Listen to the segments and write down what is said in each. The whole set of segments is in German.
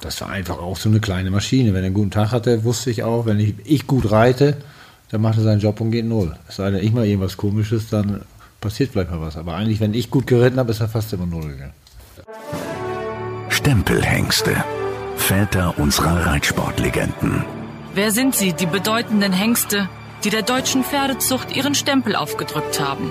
Das war einfach auch so eine kleine Maschine. Wenn er einen guten Tag hatte, wusste ich auch, wenn ich, ich gut reite, dann macht er seinen Job und geht null. Es sei denn, ich mal irgendwas komisches, dann passiert vielleicht mal was. Aber eigentlich, wenn ich gut geritten habe, ist er fast immer null gegangen. Stempelhengste. Väter unserer Reitsportlegenden. Wer sind sie, die bedeutenden Hengste, die der deutschen Pferdezucht ihren Stempel aufgedrückt haben?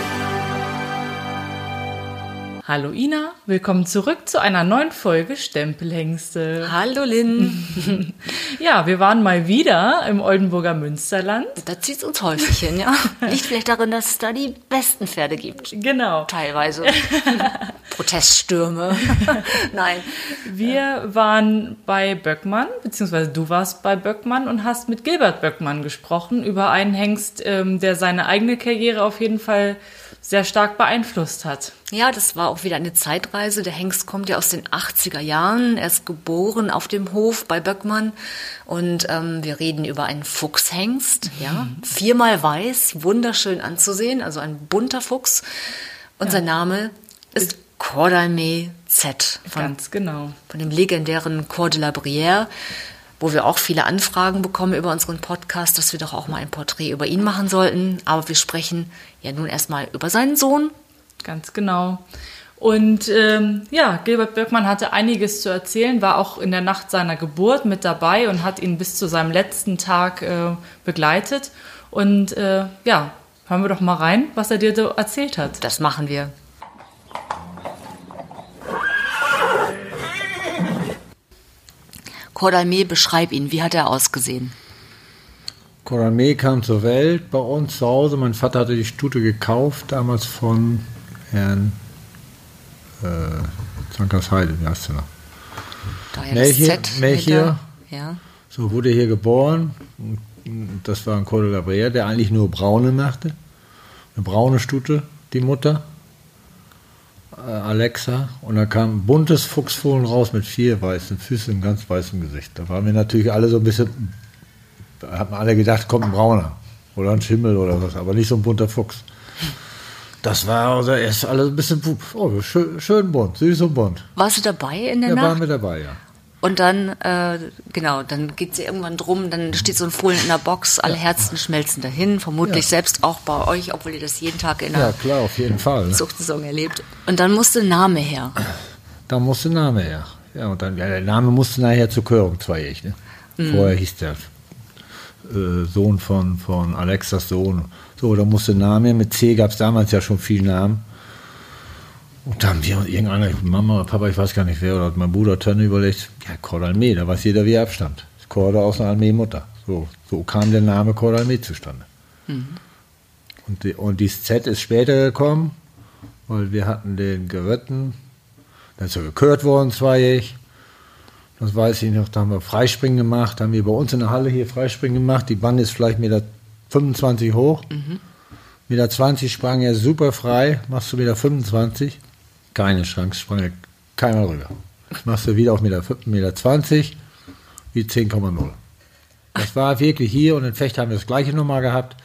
Hallo Ina, willkommen zurück zu einer neuen Folge Stempelhengste. Hallo Lynn. ja, wir waren mal wieder im Oldenburger Münsterland. Da zieht es uns häufig hin, ja. Liegt vielleicht darin, dass es da die besten Pferde gibt. Genau. Teilweise. Proteststürme. Nein. Wir waren bei Böckmann, beziehungsweise du warst bei Böckmann und hast mit Gilbert Böckmann gesprochen über einen Hengst, ähm, der seine eigene Karriere auf jeden Fall sehr stark beeinflusst hat. Ja, das war auch wieder eine Zeitreise. Der Hengst kommt ja aus den 80er Jahren. Er ist geboren auf dem Hof bei Böckmann. Und ähm, wir reden über einen Fuchshengst, ja. Viermal weiß, wunderschön anzusehen, also ein bunter Fuchs. Und ja. sein Name ist Cordalme Z. Von, Ganz genau. Von dem legendären Cor de la Brière wo wir auch viele Anfragen bekommen über unseren Podcast, dass wir doch auch mal ein Porträt über ihn machen sollten. Aber wir sprechen ja nun erstmal über seinen Sohn. Ganz genau. Und ähm, ja, Gilbert Birkmann hatte einiges zu erzählen, war auch in der Nacht seiner Geburt mit dabei und hat ihn bis zu seinem letzten Tag äh, begleitet. Und äh, ja, hören wir doch mal rein, was er dir so erzählt hat. Das machen wir. Cordalme, beschreib ihn. Wie hat er ausgesehen? Cordalme kam zur Welt bei uns zu Hause. Mein Vater hatte die Stute gekauft, damals von Herrn äh, Zankersheide, wie heißt der noch? Melchior. Melchior. Ja. So wurde hier geboren. Das war ein Cordon der eigentlich nur braune machte. Eine braune Stute, die Mutter. Äh, Alexa und da kam ein buntes Fuchsfohlen raus mit vier weißen Füßen und ganz weißem Gesicht. Da waren wir natürlich alle so ein bisschen, da haben alle gedacht, kommt ein Brauner oder ein Schimmel oder was, aber nicht so ein bunter Fuchs. Das war also erst alles ein bisschen oh, schön, schön bunt, süß und bunt. Warst du dabei in der ja, Nacht? Ja, waren wir dabei, ja. Und dann, äh, genau, dann geht sie irgendwann drum, dann steht so ein Fohlen in der Box, alle ja. Herzen schmelzen dahin, vermutlich ja. selbst auch bei euch, obwohl ihr das jeden Tag in der ja, klar, auf jeden Fall. Zuchtsaison erlebt. Und dann musste ein Name her. Da musste ein Name her. Ja, und dann, ja, der Name musste nachher zur Körung zweijährig. Ne? Mhm. Vorher hieß der äh, Sohn von, von Alexas Sohn. So, da musste Name, mit C gab es damals ja schon viele Namen. Und da haben wir irgendeiner, Mama, Papa, ich weiß gar nicht wer, oder mein Bruder Tönne überlegt, ja, Cordalme, da weiß jeder, wie er abstammt. Corda aus einer Armee-Mutter. So, so kam der Name Cordalme zustande. Mhm. Und, die, und dieses Z ist später gekommen, weil wir hatten den geritten, dann ist er gekürt worden, zweijährig. Das weiß ich noch, da haben wir Freispringen gemacht, haben wir bei uns in der Halle hier Freispringen gemacht. Die Bande ist vielleicht Meter 25 hoch. Mhm. Meter 20 sprang er super frei, machst du Meter 25 keine Chance, sprang keiner rüber. Machst du wieder auf Meter, Meter 20, wie 10,0. Das war wirklich hier und in Fecht haben wir das gleiche nochmal gehabt.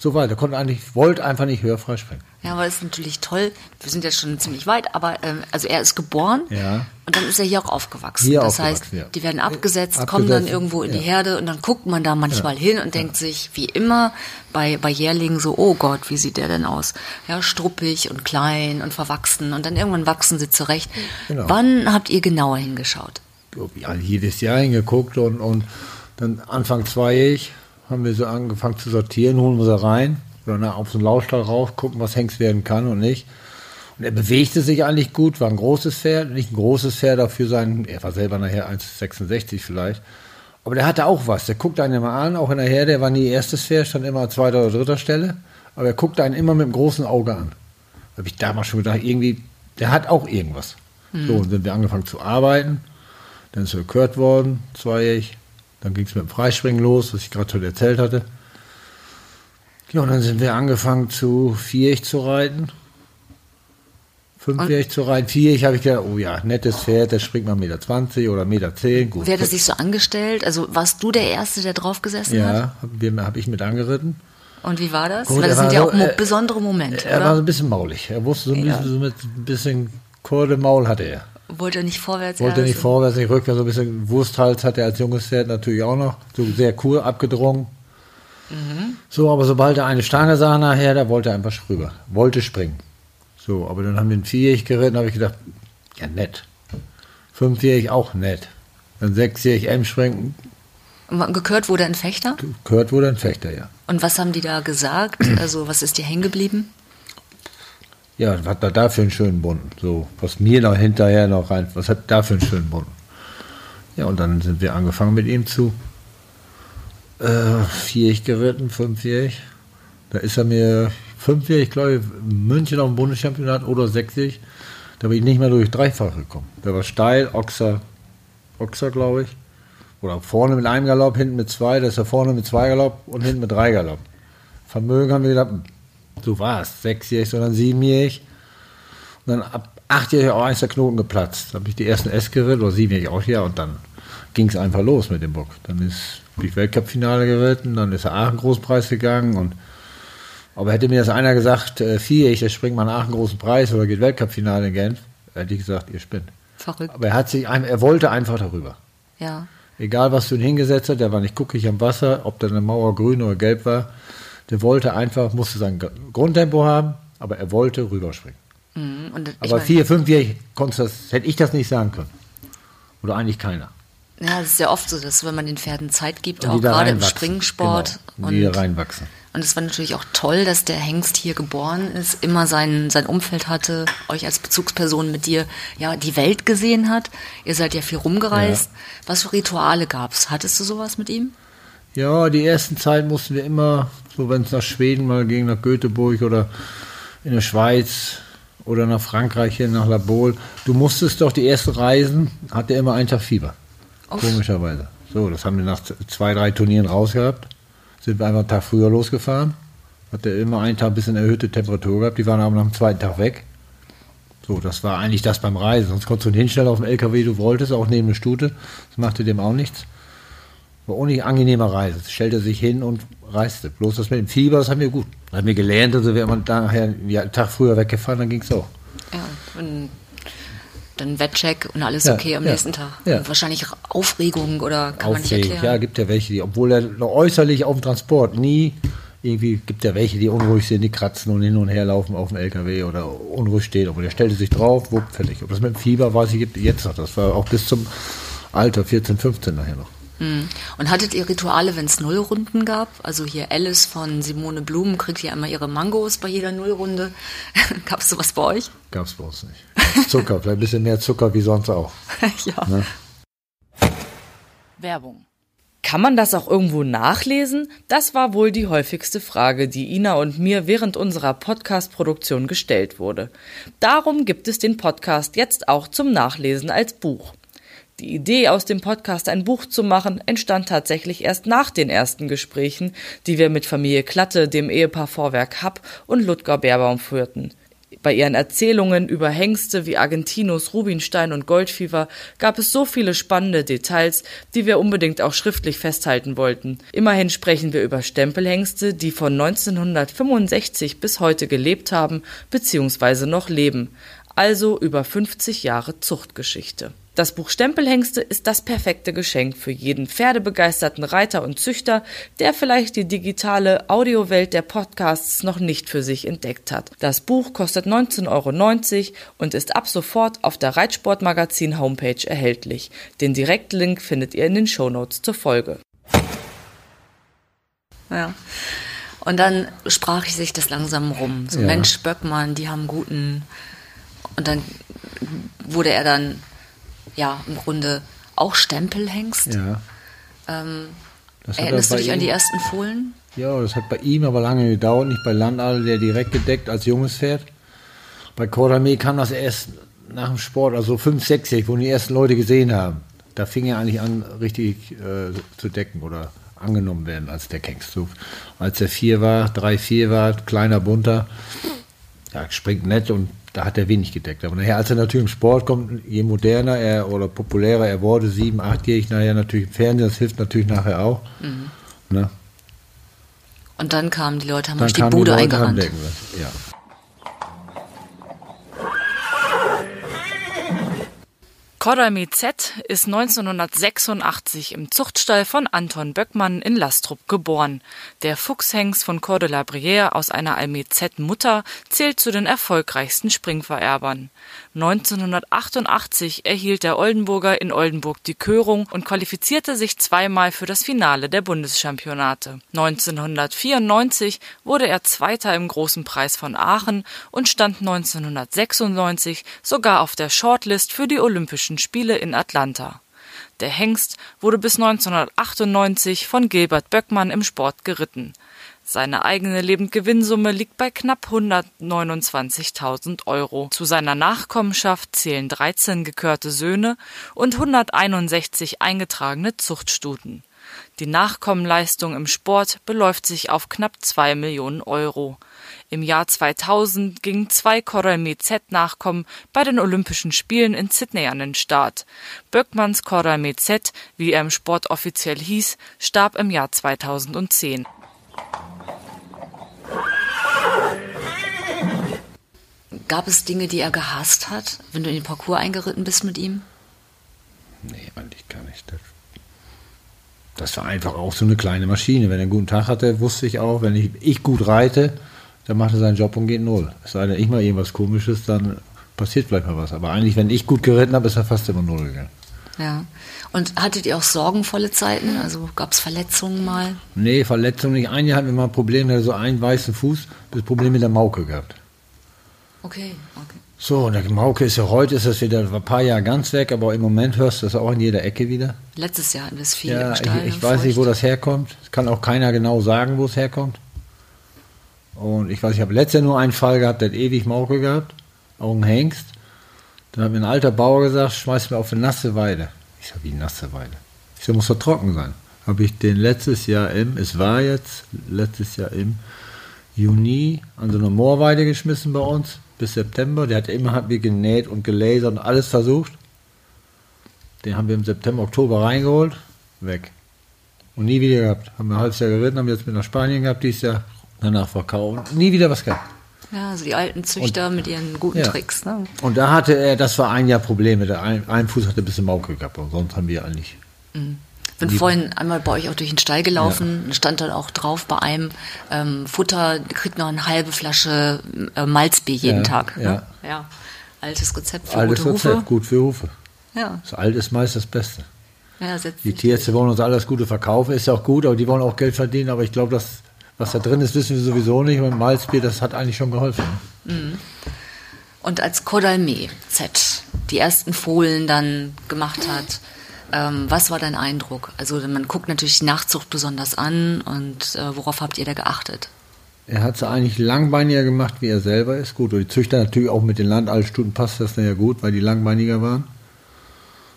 So weit, er konnte eigentlich, wollte einfach nicht höher freispringen. Ja, aber das ist natürlich toll. Wir sind jetzt schon ziemlich weit, aber ähm, also er ist geboren ja. und dann ist er hier auch aufgewachsen. Hier das heißt, ja. die werden abgesetzt, abgesetzt, kommen dann irgendwo in ja. die Herde und dann guckt man da manchmal hin und denkt sich, wie immer bei, bei Jährlingen so, oh Gott, wie sieht der denn aus? Ja, struppig und klein und verwachsen und dann irgendwann wachsen sie zurecht. Genau. Wann habt ihr genauer hingeschaut? Ja, jedes Jahr hingeguckt und, und dann Anfang zweijährig haben wir so angefangen zu sortieren, holen wir sie rein oder auf so einen Laufstall rauf, gucken, was Hengst werden kann und nicht. Und er bewegte sich eigentlich gut, war ein großes Pferd, nicht ein großes Pferd dafür sein, er war selber nachher 1,66 vielleicht. Aber der hatte auch was, der guckte einen immer an, auch in der Herde, der war nie erstes Pferd, stand immer an zweiter oder dritter Stelle. Aber er guckte einen immer mit einem großen Auge an. Da habe ich damals schon gedacht, irgendwie, der hat auch irgendwas. Mhm. So, und sind wir angefangen zu arbeiten. Dann ist er gekürt worden, zweijährig. Dann ging es mit dem Freispringen los, was ich gerade schon erzählt hatte. Ja, und dann sind wir angefangen zu vierig zu reiten. Fünfjährig zu reiten. Vierig habe ich gedacht, oh ja, nettes Pferd, das springt mal Meter 20 oder Meter 10. Gut. Wer hat das sich so angestellt? Also warst du der Erste, der drauf gesessen hat? Ja, habe hab ich mit angeritten. Und wie war das? Gut, Weil das sind ja auch so, äh, besondere Momente, Er war so oder? ein bisschen maulig. Er wusste so ein Ja. bisschen, so mit ein bisschen Kurde Maul hatte er. Wollte er nicht vorwärts? Wollte ja, nicht so- vorwärts, nicht rückwärts, so ein bisschen Wursthals hatte er als junges Pferd natürlich auch noch. So sehr cool abgedrungen. Mhm. So, aber sobald er eine Stange sah nachher, da wollte er einfach rüber. Wollte springen. So, aber dann haben wir einen Vierjährig geritten, habe ich gedacht, ja nett. Fünfjährig auch nett. Dann sechsjährig M springen, Und Gekürt wurde ein Fechter? gehört wurde ein Fechter, ja. Und was haben die da gesagt? Also was ist dir hängen geblieben? Ja, was hat er da für einen schönen Bunden? So, was mir noch hinterher noch rein, was hat da für einen schönen Bunden? Ja, und dann sind wir angefangen mit ihm zu äh, vierig geritten, fünfjährig. Da ist er mir fünfjährig, glaube ich, München auf dem Bundeschampionat oder sechsjährig. Da bin ich nicht mehr durch dreifach gekommen. Der war steil, Ochser, Ochser, glaube ich. Oder vorne mit einem Galopp, hinten mit zwei. Da ist er vorne mit zwei Galopp und hinten mit drei Galopp. Vermögen haben wir gedacht, so war es. Sechsjährig, sondern siebenjährig. Und dann ab achtjährig auch eins der Knoten geplatzt. Da habe ich die ersten S geritten, oder siebenjährig auch hier. Und dann ging es einfach los mit dem Bock. Dann ist bin ich Weltcup-Finale geritten, dann ist er Aachen Großpreis gegangen. Und, aber hätte mir das einer gesagt, äh, vierjährig, der springt mal einen Aachen Großen Preis oder geht Weltcup-Finale in Genf, hätte ich gesagt, ihr spinnt. Verrückt. Aber er hat sich, er wollte einfach darüber. Ja. Egal, was du ihn hingesetzt hast, der war nicht guckig am Wasser, ob da eine Mauer grün oder gelb war. Der wollte einfach, musste sein Gr- Grundtempo haben, aber er wollte rüberspringen. Mhm. Aber vier, fünfjährig hätte ich das nicht sagen können. Oder eigentlich keiner. ja, es ist ja oft so, dass wenn man den Pferden Zeit gibt, auch die gerade im. Springsport. Genau, die und, reinwachsen. und es war natürlich auch toll, dass der Hengst hier geboren ist, immer sein, sein Umfeld hatte, euch als Bezugsperson mit dir ja die Welt gesehen hat. Ihr seid ja viel rumgereist. Was für Rituale gab's? Hattest du sowas mit ihm? Ja, die ersten Zeit mussten wir immer, so wenn es nach Schweden mal ging, nach Göteborg oder in der Schweiz oder nach Frankreich hier, nach La Baule. Du musstest doch die ersten Reisen, hatte immer einen Tag Fieber. Uff. Komischerweise. So, das haben wir nach zwei, drei Turnieren rausgehabt. Sind wir einfach einen Tag früher losgefahren. Hatte immer einen Tag ein bisschen erhöhte Temperatur gehabt. Die waren aber nach dem zweiten Tag weg. So, das war eigentlich das beim Reisen. Sonst konntest du hinstellen auf dem LKW, du wolltest, auch neben der Stute. Das machte dem auch nichts. War auch nicht angenehmer Reise. Stellte sich hin und reiste. Bloß das mit dem Fieber, das haben wir gut. Das haben wir gelernt, also wäre man daher ja, einen Tag früher weggefahren, dann ging es auch. Ja, und dann Wettcheck und alles Ja, okay am ja, nächsten Tag. ja. Wahrscheinlich Aufregung oder kann man nicht erklären. Ja, gibt ja welche, die, obwohl er noch äußerlich auf dem Transport nie, irgendwie gibt ja welche, die unruhig sind, die kratzen und hin und her laufen auf dem LKW oder unruhig stehen. Aber der stellte sich drauf, wupp, fertig. Ob das mit dem Fieber weiß ich jetzt noch. Das war auch bis zum Alter 14, 15 nachher noch. Mhm. Und hattet ihr Rituale, wenn es Nullrunden gab? Also hier Alice von Simone Blum kriegt ja immer ihre Mangos bei jeder Nullrunde. Gab es sowas bei euch? Gab es bei uns nicht. Zucker, vielleicht ein bisschen mehr Zucker wie sonst auch. ja. Ne? Werbung. Kann man das auch irgendwo nachlesen? Das war wohl die häufigste Frage, die Ina und mir während unserer Podcast-Produktion gestellt wurde. Darum gibt es den Podcast jetzt auch zum Nachlesen als Buch. Die Idee, aus dem Podcast ein Buch zu machen, entstand tatsächlich erst nach den ersten Gesprächen, die wir mit Familie Klatte, dem Ehepaar Vorwerk Happ und Ludger Beerbaum führten. Bei ihren Erzählungen über Hengste wie Argentinos, Rubinstein und Goldfieber gab es so viele spannende Details, die wir unbedingt auch schriftlich festhalten wollten. Immerhin sprechen wir über Stempelhengste, die von 1965 bis heute gelebt haben bzw. noch leben, also über 50 Jahre Zuchtgeschichte. Das Buch Stempelhengste ist das perfekte Geschenk für jeden pferdebegeisterten Reiter und Züchter, der vielleicht die digitale Audiowelt der Podcasts noch nicht für sich entdeckt hat. Das Buch kostet 19,90 Euro und ist ab sofort auf der Reitsportmagazin Homepage erhältlich. Den Direktlink findet ihr in den Shownotes zur Folge. ja. Und dann sprach ich sich das langsam rum. So, Ja. Mensch, Böckmann, die haben guten. Und dann wurde er dann, ja, im Grunde auch Stempelhengst. Ja. Das hat Erinnerst du dich an die ihm- ersten Fohlen? Ja, das hat bei ihm aber lange gedauert, nicht bei Landadel, der direkt gedeckt als junges Pferd. Bei Cordamé kam das erst nach dem Sport, also 5, 6, wo die ersten Leute gesehen haben. Da fing er eigentlich an, richtig äh, zu decken oder angenommen werden als der Keks. So, als er vier war, drei, vier war, kleiner, bunter, ja, springt nett und da hat er wenig gedeckt. Aber nachher, als er natürlich im Sport kommt, je moderner er oder populärer er wurde, sieben, achtjährig, nachher natürlich im Fernsehen, das hilft natürlich nachher auch. Mhm. Ne? Und dann kamen die Leute, haben euch die Bude die eingerannt. Ja. Kodami Z ist 1986 im Zuchtstall von Anton Böckmann in Lastrup geboren. Der Fuchshengst von Cor de la Brière aus einer Alme Z Mutter zählt zu den erfolgreichsten Springvererbern. 1988 erhielt der Oldenburger in Oldenburg die Körung und qualifizierte sich zweimal für das Finale der Bundeschampionate. 1994 wurde er Zweiter im Großen Preis von Aachen und stand 1996 sogar auf der Shortlist für die Olympischen Spiele in Atlanta. Der Hengst wurde bis 1998 von Gilbert Böckmann im Sport geritten. Seine eigene Lebendgewinnsumme liegt bei knapp 129.000 Euro. Zu seiner Nachkommenschaft zählen 13 gekörte Söhne und 161 eingetragene Zuchtstuten. Die Nachkommenleistung im Sport beläuft sich auf knapp 2 Millionen Euro. Im Jahr 2000 gingen zwei Coralme Z-Nachkommen bei den Olympischen Spielen in Sydney an den Start. Böckmanns Coralme Z, wie er im Sport offiziell hieß, starb im Jahr 2010. Gab es Dinge, die er gehasst hat, wenn du in den Parcours eingeritten bist mit ihm? Nee, eigentlich gar nicht. Das war einfach auch so eine kleine Maschine. Wenn er einen guten Tag hatte, wusste ich auch, wenn ich, ich gut reite, dann macht er seinen Job und geht null. Es sei denn, ich mal irgendwas Komisches, dann passiert vielleicht mal was. Aber eigentlich, wenn ich gut geritten habe, ist er fast immer null gegangen. Ja. Und hattet ihr auch sorgenvolle Zeiten? Also gab es Verletzungen mal? Nee, Verletzungen nicht. Ein Jahr hatten wir mal ein Problem, der so einen weißen Fuß, das Problem mit der Mauke gehabt. Okay, okay. So, und der Mauke ist ja heute, ist das wieder ein paar Jahre ganz weg, aber im Moment hörst du das auch in jeder Ecke wieder. Letztes Jahr hatten wir es viel ja, im Stall Ich, ich weiß nicht, wo das herkommt. Es kann auch keiner genau sagen, wo es herkommt. Und ich weiß, ich habe letztes Jahr nur einen Fall gehabt, der hat ewig Mauke gehabt, auch ein Hengst. Dann hat mir ein alter Bauer gesagt, schmeiß mir auf eine nasse Weide. Ich sage, wie nasse Weide? Ich sage, muss doch trocken sein. Habe ich den letztes Jahr im, es war jetzt letztes Jahr im Juni an so eine Moorweide geschmissen bei uns bis September. Der hat immer hat mir genäht und gelasert und alles versucht. Den haben wir im September, Oktober reingeholt, weg. Und nie wieder gehabt. Haben wir ein halbes Jahr geritten, haben jetzt mit nach Spanien gehabt, dieses Jahr danach verkauft. Nie wieder was gehabt. Ja, also die alten Züchter und, mit ihren guten ja. Tricks. Ne? Und da hatte er, das war ein Jahr Probleme. Der ein, ein Fuß hatte ein bisschen Mauke gehabt, und sonst haben wir eigentlich. Mhm. Ich bin vorhin einmal bei euch auch durch den Stall gelaufen, ja. stand dann auch drauf bei einem ähm, Futter, kriegt noch eine halbe Flasche äh, Malzbier jeden ja, Tag. Ne? Ja. ja. Altes Rezept für Altes Rezept, Hufe. gut für Hufe. Ja. Das Alte ist meist das Beste. Ja, die Tierärzte wollen uns alles Gute verkaufen, ist ja auch gut, aber die wollen auch Geld verdienen, aber ich glaube, das was da drin ist, wissen wir sowieso nicht. Und Malzbier, das hat eigentlich schon geholfen. Mhm. Und als Kodalme Z die ersten Fohlen dann gemacht hat, ähm, was war dein Eindruck? Also man guckt natürlich die Nachzucht besonders an und äh, worauf habt ihr da geachtet? Er hat es eigentlich langbeiniger gemacht, wie er selber ist. Gut, und die Züchter natürlich auch mit den Landaltstuten passt das dann ja gut, weil die langbeiniger waren.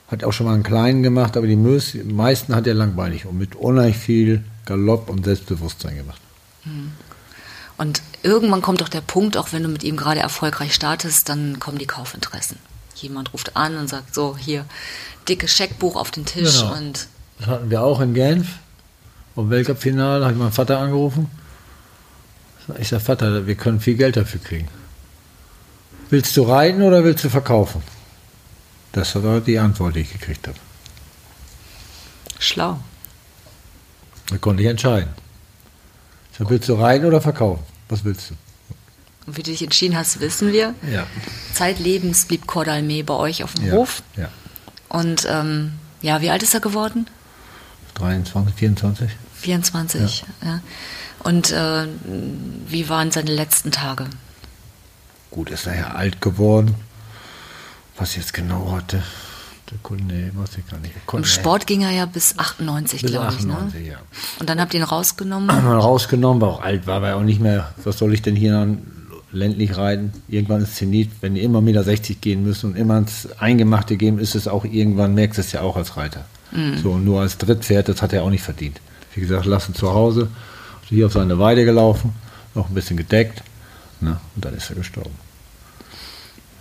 Hat auch schon mal einen kleinen gemacht, aber die meisten hat er langbeinig und mit unheimlich viel Galopp und Selbstbewusstsein gemacht. Und irgendwann kommt doch der Punkt, auch wenn du mit ihm gerade erfolgreich startest, dann kommen die Kaufinteressen. Jemand ruft an und sagt so, hier, dickes Scheckbuch auf den Tisch genau. und. Das hatten wir auch in Genf. Im Weltcup-Finale habe ich meinen Vater angerufen. Ich sage, Vater, wir können viel Geld dafür kriegen. Willst du reiten oder willst du verkaufen? Das war die Antwort, die ich gekriegt habe. Schlau. Da konnte ich entscheiden. Da willst du rein oder verkaufen? Was willst du? Und wie du dich entschieden hast, wissen wir. Ja. Zeitlebens blieb Cordalme bei euch auf dem ja. Hof. Ja. Und ähm, ja, wie alt ist er geworden? 23, 24. 24, ja. ja. Und äh, wie waren seine letzten Tage? Gut, ist er ja alt geworden. Was jetzt genau hatte, Nee, weiß ich gar nicht. Im Sport ging er ja bis 98, glaube ich. Ne? Ja. Und dann habt ihr ihn rausgenommen? Wir rausgenommen, war auch alt, war aber auch nicht mehr, was soll ich denn hier ländlich reiten? Irgendwann ist Zenit, wenn die immer Meter 60 gehen müssen und immer ins Eingemachte gehen, ist es auch irgendwann, merkst du es ja auch als Reiter. Mhm. So, nur als Drittpferd, das hat er auch nicht verdient. wie gesagt, lassen zu Hause. Hier auf seine Weide gelaufen, noch ein bisschen gedeckt. Ne? Und dann ist er gestorben.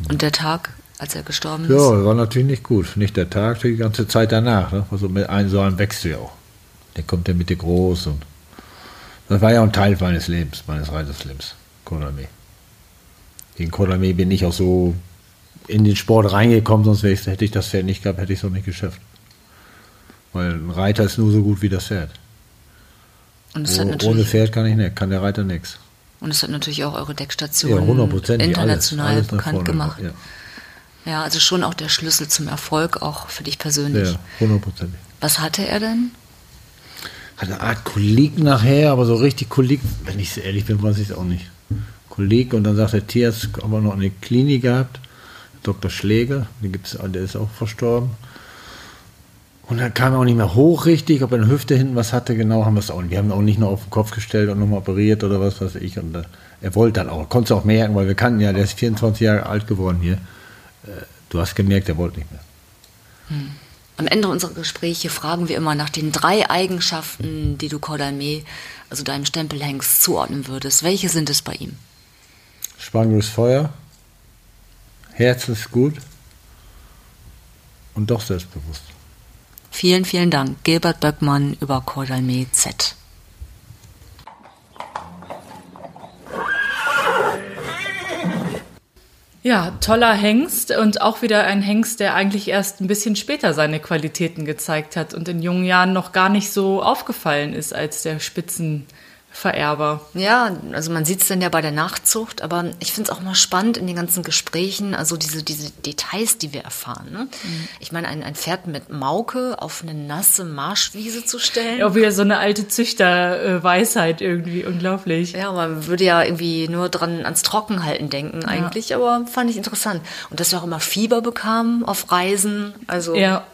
Und der Tag, als er gestorben ist? Ja, war natürlich nicht gut. Nicht der Tag, die ganze Zeit danach. Ne? Also mit einem so einem wächst du ja auch. Der kommt ja mit dir groß und das war ja ein Teil meines Lebens, meines Reiterslebens, Konami. Gegen Konami bin ich auch so in den Sport reingekommen, sonst hätte ich das Pferd nicht gehabt, hätte ich es auch nicht geschafft. Weil ein Reiter ist nur so gut wie das Pferd. Und es Oh, hat natürlich, ohne Pferd kann ich nicht, kann der Reiter nichts. und es hat natürlich auch eure Ja, Deckstation 100 international bekannt gemacht. Ja, Ja, also schon auch der Schlüssel zum Erfolg, auch für dich persönlich. ja 100 Was hatte er denn? Hat eine Art Kolik nachher, aber so richtig Kolik, wenn ich so ehrlich bin, weiß ich es auch nicht. Kolik und dann sagt der Tierarzt, haben wir noch eine Klinik gehabt, Dr. Schläger, den gibt's, der ist auch verstorben. Und dann kam er auch nicht mehr hoch richtig, ob er eine Hüfte hinten was hatte, genau haben wir es auch nicht. Wir haben ihn auch nicht nur auf den Kopf gestellt und nochmal operiert oder was weiß ich. Und äh, er wollte dann auch, konnte es auch merken, weil wir kannten ja, der ist 24 Jahre alt geworden hier. Du hast gemerkt, er wollte nicht mehr. Am Ende unserer Gespräche fragen wir immer nach den drei Eigenschaften, die du Cordalme, also deinem Stempelhengst, zuordnen würdest. Welche sind es bei ihm? Spangendes Feuer, Herz ist gut und doch selbstbewusst. Vielen, vielen Dank, Gilbert Böckmann über Cordalme Z. Ja, toller Hengst und auch wieder ein Hengst, der eigentlich erst ein bisschen später seine Qualitäten gezeigt hat und in jungen Jahren noch gar nicht so aufgefallen ist als der Spitzenvererber. Ja, also man sieht es dann ja bei der Nachzucht, aber ich finde es auch mal spannend in den ganzen Gesprächen, also diese, diese Details, die wir erfahren. Ne? Ich meine, ein, ein Pferd mit Mauke auf eine nasse Marschwiese zu stellen. Auch wieder so eine alte Züchterweisheit irgendwie, unglaublich. Ja, man würde ja irgendwie nur dran ans Trockenhalten denken eigentlich, aber fand ich interessant. Und dass wir auch immer Fieber bekamen auf Reisen, also Ja,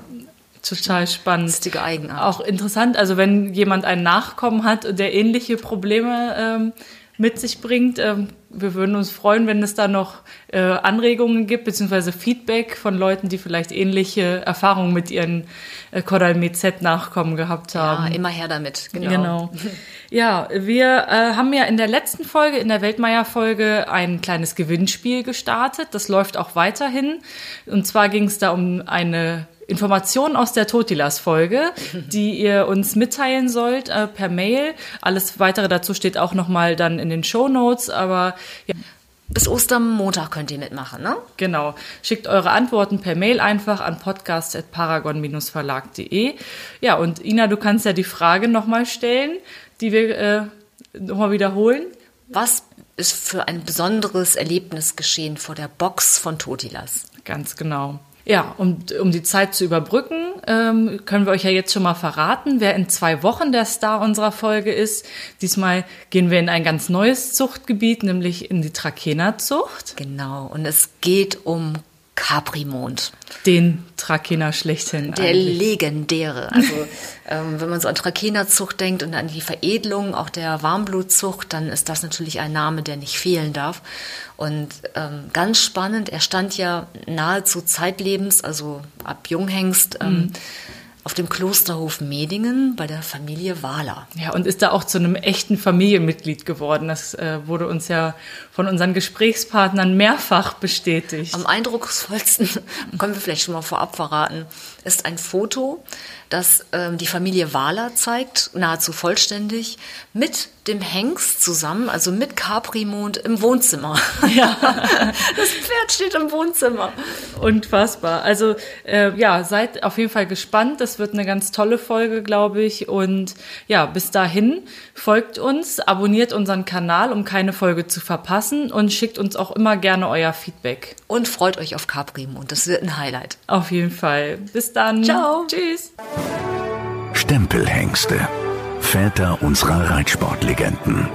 total spannend. lustige Eigenart. Auch interessant, also wenn jemand einen Nachkommen hat, der ähnliche Probleme ähm, mit sich bringt, ähm, wir würden uns freuen, wenn es da noch äh, Anregungen gibt, beziehungsweise Feedback von Leuten, die vielleicht ähnliche Erfahrungen mit ihren äh, Cordal Z Nachkommen gehabt haben. ja, immer her damit, genau. Genau. Ja, wir äh, haben ja in der letzten Folge, in der Weltmeier-Folge, ein kleines Gewinnspiel gestartet. Das läuft auch weiterhin. Und zwar ging es da um eine Information aus der Totilas-Folge, die ihr uns mitteilen sollt äh, per Mail. Alles weitere dazu steht auch nochmal dann in den Show Notes. Aber ja, Bis Ostermontag könnt ihr mitmachen, ne? Genau. Schickt eure Antworten per Mail einfach an podcast.paragon-verlag.de. Ja, und Ina, du kannst ja die Frage nochmal stellen, die wir äh, nochmal wiederholen. Was ist für ein besonderes Erlebnis geschehen vor der Box von Totilas? Ganz genau. Ja, um, um die Zeit zu überbrücken, ähm, können wir euch ja jetzt schon mal verraten, wer in zwei Wochen der Star unserer Folge ist. Diesmal gehen wir in ein ganz neues Zuchtgebiet, nämlich in die Trakehner-Zucht. Genau, und es geht um Caprimond. Den Trakehner schlechthin. Der eigentlich. legendäre. Also ähm, wenn man so an Trakenerzucht denkt und an die Veredelung auch der Warmblutzucht, dann ist das natürlich ein Name, der nicht fehlen darf. Und ähm, ganz spannend, er stand ja nahezu zeitlebens, also ab Junghengst, ähm, auf dem Klosterhof Medingen bei der Familie Wahler. Ja, und ist da auch zu einem echten Familienmitglied geworden. Das äh, wurde uns ja von unseren Gesprächspartnern mehrfach bestätigt. Am eindrucksvollsten, können wir vielleicht schon mal vorab verraten, ist ein Foto, das ähm, die Familie Wahler zeigt, nahezu vollständig, mit dem Hengst zusammen, also mit Caprimond im Wohnzimmer. Ja. Das Pferd steht im Wohnzimmer. Unfassbar. Also äh, ja, seid auf jeden Fall gespannt. Das wird eine ganz tolle Folge, glaube ich. Und ja, bis dahin folgt uns, abonniert unseren Kanal, um keine Folge zu verpassen und schickt uns auch immer gerne euer Feedback. Und freut euch auf Caprimond, das wird ein Highlight. Auf jeden Fall. Bis dann. Ciao. Tschüss. Stempelhengste. Väter unserer Reitsportlegenden.